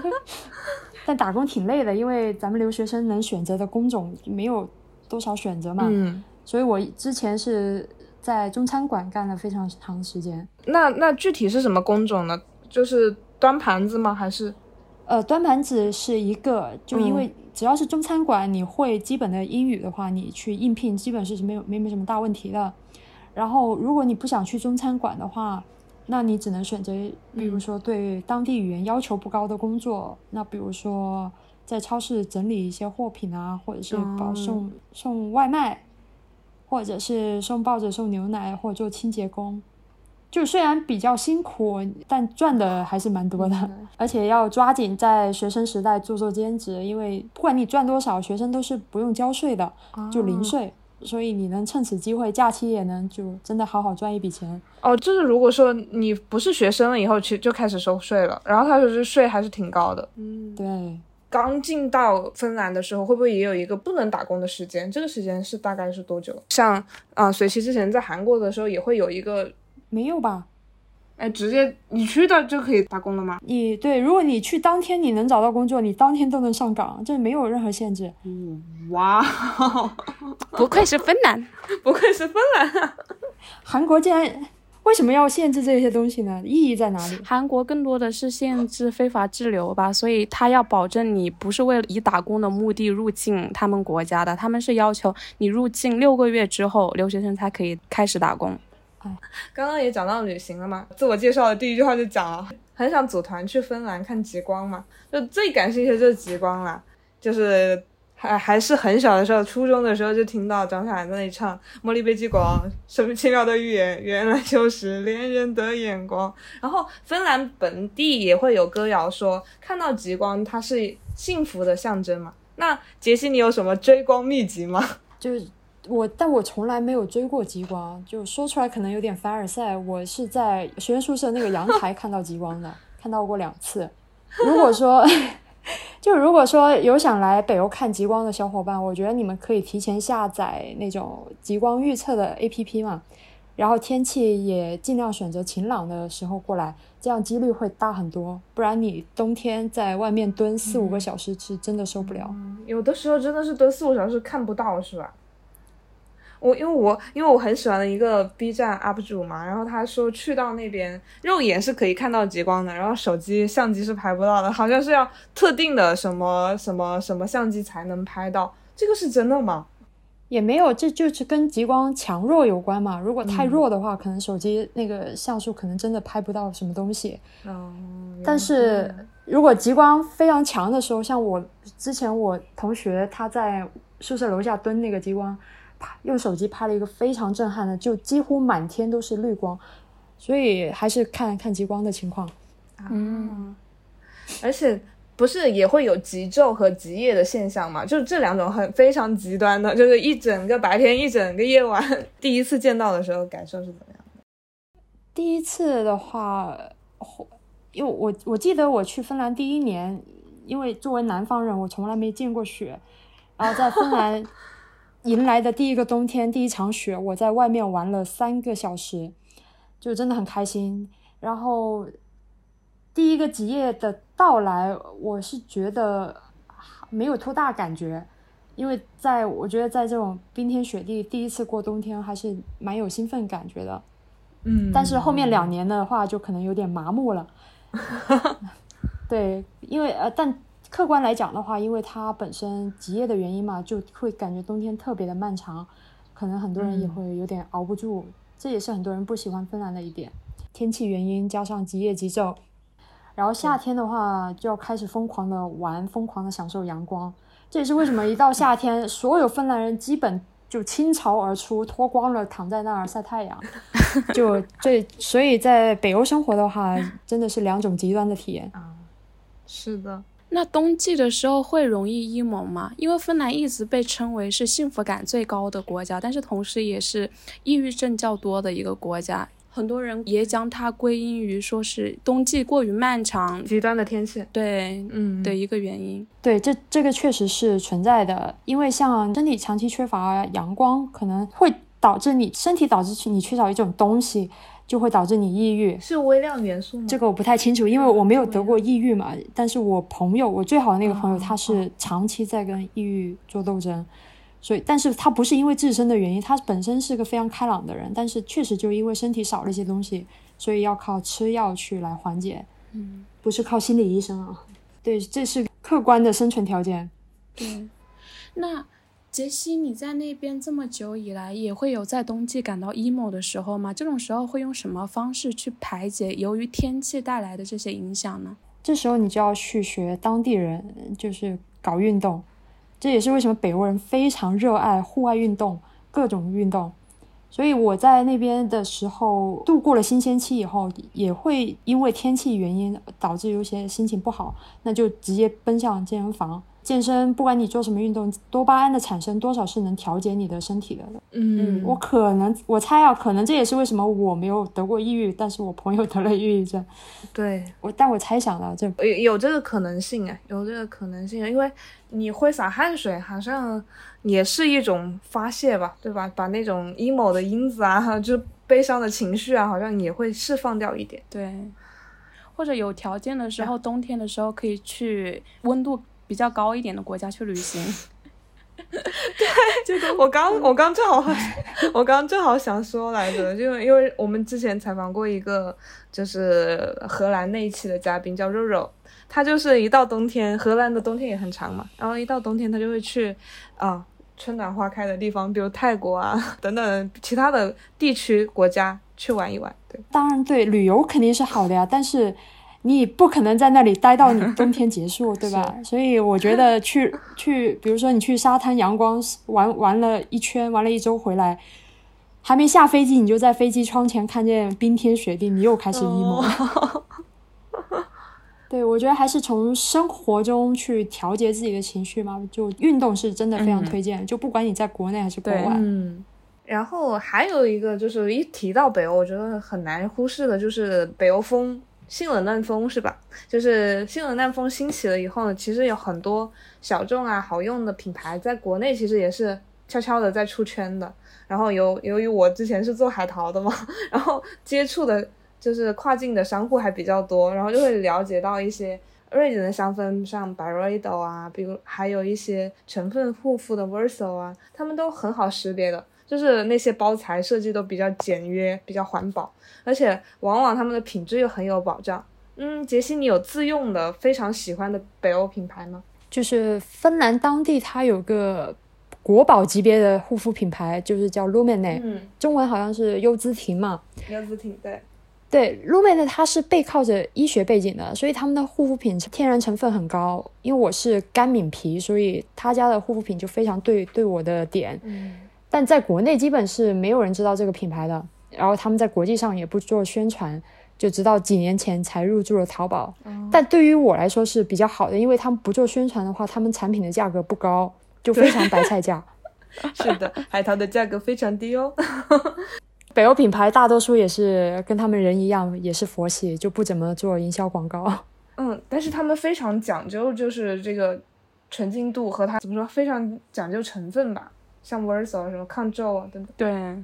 但打工挺累的，因为咱们留学生能选择的工种没有多少选择嘛。嗯，所以我之前是在中餐馆干了非常长时间。那那具体是什么工种呢？就是端盘子吗？还是呃，端盘子是一个，就因为只要是中餐馆，你会基本的英语的话，你去应聘基本是没有没没什么大问题的。然后，如果你不想去中餐馆的话，那你只能选择，比如说对当地语言要求不高的工作，那比如说在超市整理一些货品啊，或者是保送、送外卖，或者是送报纸、送牛奶，或者做清洁工。就虽然比较辛苦，但赚的还是蛮多的，而且要抓紧在学生时代做做兼职，因为不管你赚多少，学生都是不用交税的，就零税，所以你能趁此机会，假期也能就真的好好赚一笔钱。哦，就是如果说你不是学生了以后，其实就开始收税了，然后他说这税还是挺高的。嗯，对，刚进到芬兰的时候，会不会也有一个不能打工的时间？这个时间是大概是多久？像啊、呃随琪之前在韩国的时候，也会有一个，没有吧？哎，直接你去到就可以打工了吗？你对，如果你去当天你能找到工作，你当天都能上岗，这没有任何限制。哇，不愧是芬兰，不愧是芬兰啊！韩国竟然为什么要限制这些东西呢？意义在哪里？韩国更多的是限制非法滞留吧，所以他要保证你不是为了以打工的目的入境他们国家的，他们是要求你入境六个月之后，留学生才可以开始打工。刚刚也讲到旅行了嘛，自我介绍的第一句话就讲了，很想组团去芬兰看极光嘛，就最感兴趣的就是极光啦，就是还还是很小的时候，初中的时候就听到张韶涵在那里唱《茉莉被极光》，什么奇妙的语言，原来就是恋人的眼光。然后芬兰本地也会有歌谣说，看到极光它是幸福的象征嘛。那杰西，你有什么追光秘籍吗？就是我，但我从来没有追过极光，就说出来可能有点凡尔赛。我是在学生宿舍那个阳台看到极光的，看到过两次。如果说，就如果说有想来北欧看极光的小伙伴，我觉得你们可以提前下载那种极光预测的 APP 嘛，然后天气也尽量选择晴朗的时候过来，这样几率会大很多。不然你冬天在外面蹲四五个小时是真的受不了。有的时候真的是蹲四五小时看不到，是吧？我因为我因为我很喜欢的一个 B 站 UP 主嘛，然后他说去到那边肉眼是可以看到极光的，然后手机相机是拍不到的，好像是要特定的什么什么什么相机才能拍到，这个是真的吗？也没有，这就是跟极光强弱有关嘛。如果太弱的话，可能手机那个像素可能真的拍不到什么东西。哦，但是如果极光非常强的时候，像我之前我同学他在宿舍楼下蹲那个极光，啪用手机拍了一个非常震撼的，就几乎满天都是绿光。所以还是看看极光的情况。嗯，而且。不是也会有极昼和极夜的现象嘛？就是这两种很非常极端的，就是一整个白天，一整个夜晚。第一次见到的时候感受是怎么样的？第一次的话，因为我我记得我去芬兰第一年，因为作为南方人，我从来没见过雪，然后在芬兰迎来的第一个冬天，第一场雪，我在外面玩了三个小时，就真的很开心。然后。第一个极夜的到来，我是觉得没有多大感觉，因为在我觉得在这种冰天雪地第一次过冬天，还是蛮有兴奋感觉的。嗯，但是后面两年的话，就可能有点麻木了。对，因为呃，但客观来讲的话，因为它本身极夜的原因嘛，就会感觉冬天特别的漫长，可能很多人也会有点熬不住。这也是很多人不喜欢芬兰的一点，天气原因加上极夜极昼。然后夏天的话，就要开始疯狂的玩，疯狂的享受阳光。这也是为什么一到夏天，所有芬兰人基本就倾巢而出，脱光了躺在那儿晒太阳。就这，所以在北欧生活的话，真的是两种极端的体验啊。是的，那冬季的时候会容易 emo 吗？因为芬兰一直被称为是幸福感最高的国家，但是同时也是抑郁症较多的一个国家。很多人也将它归因于说是冬季过于漫长、极端的天气，对，嗯的一个原因。对，这这个确实是存在的，因为像身体长期缺乏阳光，可能会导致你身体导致你缺少一种东西，就会导致你抑郁。是微量元素吗？这个我不太清楚，因为我没有得过抑郁嘛。但是我朋友，我最好的那个朋友，他是长期在跟抑郁做斗争。所以，但是他不是因为自身的原因，他本身是个非常开朗的人，但是确实就因为身体少了一些东西，所以要靠吃药去来缓解。嗯，不是靠心理医生啊。对，这是客观的生存条件。对，那杰西，你在那边这么久以来，也会有在冬季感到 emo 的时候吗？这种时候会用什么方式去排解由于天气带来的这些影响呢？这时候你就要去学当地人，就是搞运动。这也是为什么北欧人非常热爱户外运动，各种运动。所以我在那边的时候，度过了新鲜期以后，也会因为天气原因导致有些心情不好，那就直接奔向健身房。健身，不管你做什么运动，多巴胺的产生多少是能调节你的身体的。嗯，我可能我猜啊，可能这也是为什么我没有得过抑郁，但是我朋友得了抑郁症。对我，但我猜想了，这有有这个可能性啊，有这个可能性，因为你挥洒汗水，好像也是一种发泄吧，对吧？把那种 emo 的因子啊，就悲伤的情绪啊，好像也会释放掉一点。对，或者有条件的时候，冬天的时候可以去温度。比较高一点的国家去旅行，对，就我刚我刚正好我刚正好想说来着，就因为我们之前采访过一个就是荷兰那一期的嘉宾叫肉肉，他就是一到冬天，荷兰的冬天也很长嘛，然后一到冬天他就会去啊春暖花开的地方，比如泰国啊等等其他的地区国家去玩一玩。对，当然对，旅游肯定是好的呀，但是。你不可能在那里待到你冬天结束，对吧？所以我觉得去 去，比如说你去沙滩阳光玩玩了一圈，玩了一周回来，还没下飞机，你就在飞机窗前看见冰天雪地，你又开始 emo。对，我觉得还是从生活中去调节自己的情绪嘛。就运动是真的非常推荐，就不管你在国内还是国外。嗯。然后还有一个就是一提到北欧，我觉得很难忽视的就是北欧风。性冷淡风是吧？就是性冷淡风兴起了以后呢，其实有很多小众啊、好用的品牌在国内其实也是悄悄的在出圈的。然后由由于我之前是做海淘的嘛，然后接触的就是跨境的商户还比较多，然后就会了解到一些瑞典的香氛，像 Byredo 啊，比如还有一些成分护肤的 Verso 啊，他们都很好识别的。就是那些包材设计都比较简约，比较环保，而且往往他们的品质又很有保障。嗯，杰西，你有自用的非常喜欢的北欧品牌吗？就是芬兰当地它有个国宝级别的护肤品牌，就是叫 Lumene，嗯，中文好像是优姿婷嘛。优姿婷，对，对，Lumene 它是背靠着医学背景的，所以他们的护肤品天然成分很高。因为我是干敏皮，所以他家的护肤品就非常对对我的点。嗯，但在国内基本是没有人知道这个品牌的，然后他们在国际上也不做宣传。就直到几年前才入驻了淘宝，但对于我来说是比较好的，因为他们不做宣传的话，他们产品的价格不高，就非常白菜价。是的，海淘的价格非常低哦。北欧品牌大多数也是跟他们人一样，也是佛系，就不怎么做营销广告。嗯，但是他们非常讲究，就是这个纯净度和它怎么说，非常讲究成分吧，像 Verso 什么抗皱啊等等。对，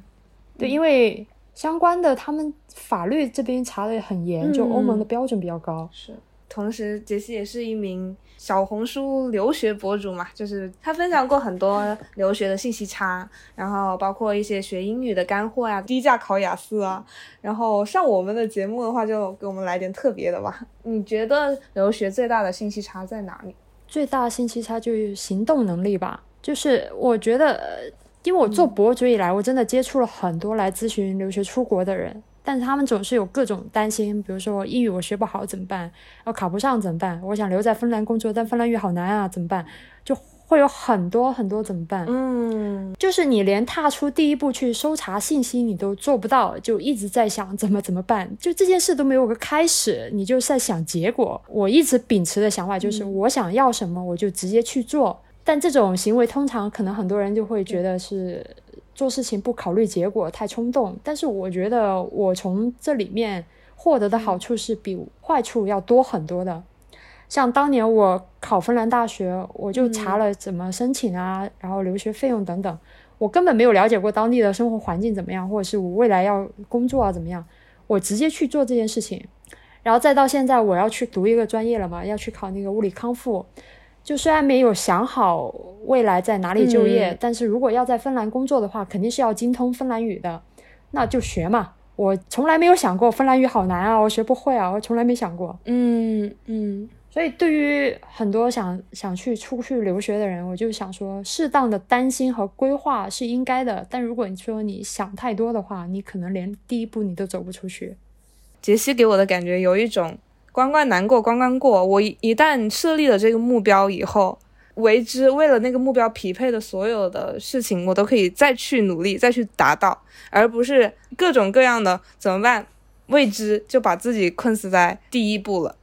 对，因为。相关的，他们法律这边查的很严，就欧盟的标准比较高。是，同时杰西也是一名小红书留学博主嘛，就是他分享过很多留学的信息差，然后包括一些学英语的干货呀，低价考雅思啊。然后上我们的节目的话，就给我们来点特别的吧。你觉得留学最大的信息差在哪里？最大的信息差就是行动能力吧，就是我觉得。因为我做博主以来，我真的接触了很多来咨询留学出国的人，但是他们总是有各种担心，比如说英语我学不好怎么办？要考不上怎么办？我想留在芬兰工作，但芬兰语好难啊，怎么办？就会有很多很多怎么办？嗯，就是你连踏出第一步去搜查信息你都做不到，就一直在想怎么怎么办？就这件事都没有个开始，你就在想结果。我一直秉持的想法就是，我想要什么我就直接去做。但这种行为通常可能很多人就会觉得是做事情不考虑结果太冲动，但是我觉得我从这里面获得的好处是比坏处要多很多的。像当年我考芬兰大学，我就查了怎么申请啊，然后留学费用等等，我根本没有了解过当地的生活环境怎么样，或者是我未来要工作啊怎么样，我直接去做这件事情，然后再到现在我要去读一个专业了嘛，要去考那个物理康复。就虽然没有想好未来在哪里就业，但是如果要在芬兰工作的话，肯定是要精通芬兰语的，那就学嘛。我从来没有想过芬兰语好难啊，我学不会啊，我从来没想过。嗯嗯。所以对于很多想想去出去留学的人，我就想说，适当的担心和规划是应该的，但如果你说你想太多的话，你可能连第一步你都走不出去。杰西给我的感觉有一种。关关难过关关过。我一一旦设立了这个目标以后，为之为了那个目标匹配的所有的事情，我都可以再去努力，再去达到，而不是各种各样的怎么办未知就把自己困死在第一步了。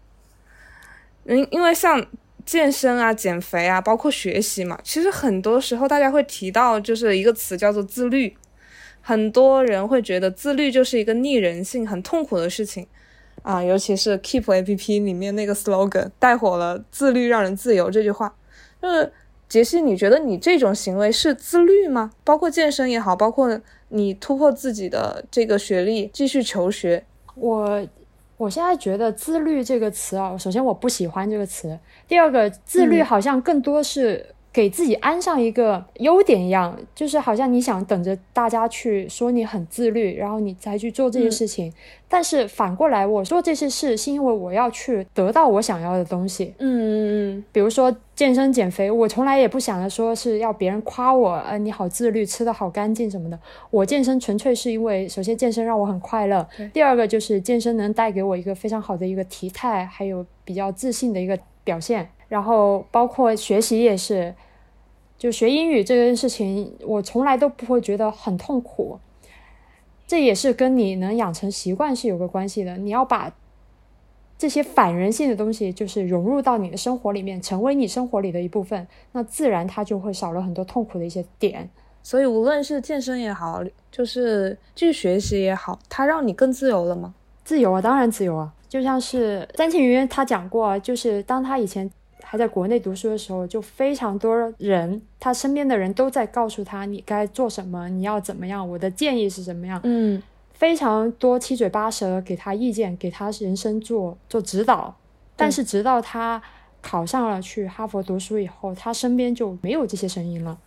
嗯，因为像健身啊、减肥啊，包括学习嘛，其实很多时候大家会提到就是一个词叫做自律，很多人会觉得自律就是一个逆人性、很痛苦的事情。啊，尤其是 Keep A P P 里面那个 slogan 带火了“自律让人自由”这句话，就是杰西，你觉得你这种行为是自律吗？包括健身也好，包括你突破自己的这个学历继续求学，我我现在觉得“自律”这个词啊，首先我不喜欢这个词，第二个，自律好像更多是。给自己安上一个优点一样，就是好像你想等着大家去说你很自律，然后你才去做这些事情。但是反过来，我做这些事是因为我要去得到我想要的东西。嗯嗯嗯。比如说健身减肥，我从来也不想着说是要别人夸我，呃，你好自律，吃的好干净什么的。我健身纯粹是因为，首先健身让我很快乐，第二个就是健身能带给我一个非常好的一个体态，还有比较自信的一个表现。然后包括学习也是，就学英语这件事情，我从来都不会觉得很痛苦。这也是跟你能养成习惯是有个关系的。你要把这些反人性的东西，就是融入到你的生活里面，成为你生活里的一部分，那自然它就会少了很多痛苦的一些点。所以无论是健身也好，就是继续学习也好，它让你更自由了吗？自由啊，当然自由啊。就像是詹庆云他讲过，就是当他以前。还在国内读书的时候，就非常多人，他身边的人都在告诉他你该做什么，你要怎么样，我的建议是怎么样，嗯，非常多七嘴八舌给他意见，给他人生做做指导。但是直到他考上了去哈佛读书以后，他身边就没有这些声音了，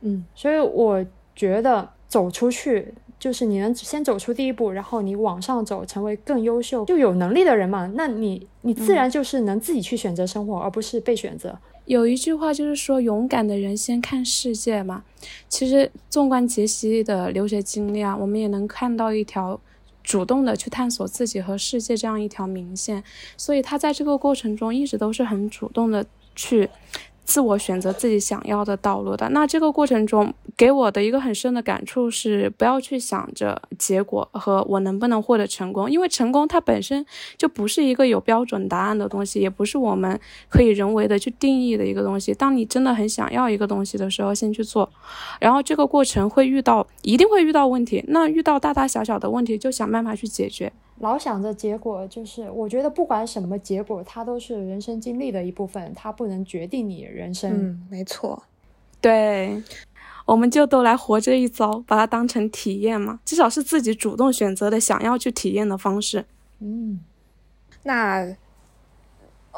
嗯，所以我觉得走出去。就是你能先走出第一步，然后你往上走，成为更优秀、就有能力的人嘛？那你你自然就是能自己去选择生活，而不是被选择。有一句话就是说，勇敢的人先看世界嘛。其实，纵观杰西的留学经历啊，我们也能看到一条主动的去探索自己和世界这样一条明线。所以，他在这个过程中一直都是很主动的去。自我选择自己想要的道路的，那这个过程中给我的一个很深的感触是，不要去想着结果和我能不能获得成功，因为成功它本身就不是一个有标准答案的东西，也不是我们可以人为的去定义的一个东西。当你真的很想要一个东西的时候，先去做，然后这个过程会遇到，一定会遇到问题，那遇到大大小小的问题就想办法去解决。老想着结果，就是我觉得不管什么结果，它都是人生经历的一部分，它不能决定你人生。嗯，没错。对，我们就都来活这一遭，把它当成体验嘛，至少是自己主动选择的，想要去体验的方式。嗯，那。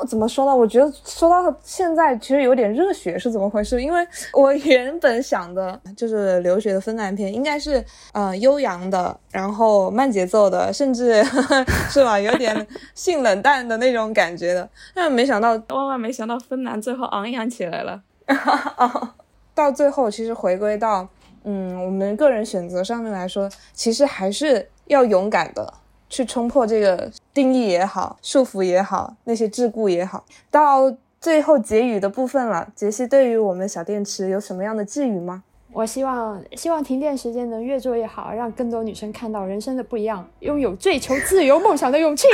怎么说呢？我觉得说到现在，其实有点热血，是怎么回事？因为我原本想的就是留学的芬兰篇，应该是呃悠扬的，然后慢节奏的，甚至 是吧，有点性冷淡的那种感觉的。但没想到，万万没想到，芬兰最后昂扬起来了。到最后，其实回归到嗯我们个人选择上面来说，其实还是要勇敢的。去冲破这个定义也好，束缚也好，那些桎梏也好，到最后结语的部分了。杰西对于我们小电池有什么样的寄语吗？我希望，希望停电时间能越做越好，让更多女生看到人生的不一样，拥有追求自由梦想的勇气。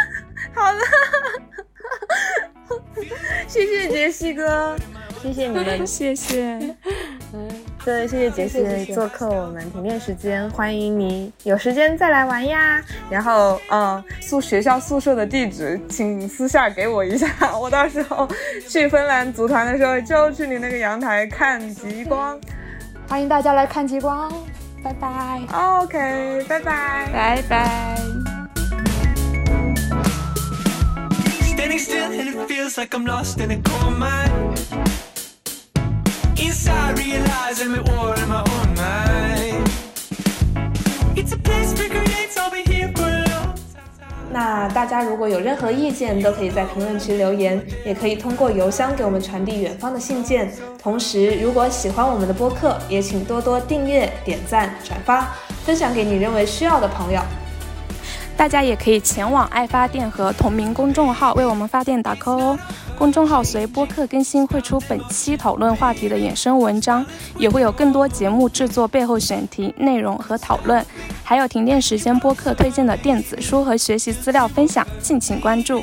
好的，谢谢杰西哥。谢谢你们，谢谢。嗯，对，谢谢杰西做客我们停电时间，欢迎你有时间再来玩呀。然后，嗯，宿学校宿舍的地址，请私下给我一下，我到时候去芬兰组团的时候就去你那个阳台看极光。欢迎大家来看极光，拜拜。OK，拜拜，拜拜。那大家如果有任何意见，都可以在评论区留言，也可以通过邮箱给我们传递远方的信件。同时，如果喜欢我们的播客，也请多多订阅、点赞、转发，分享给你认为需要的朋友。大家也可以前往爱发电和同名公众号为我们发电打 call 哦。公众号随播客更新会出本期讨论话题的衍生文章，也会有更多节目制作背后选题内容和讨论，还有停电时间播客推荐的电子书和学习资料分享，敬请关注。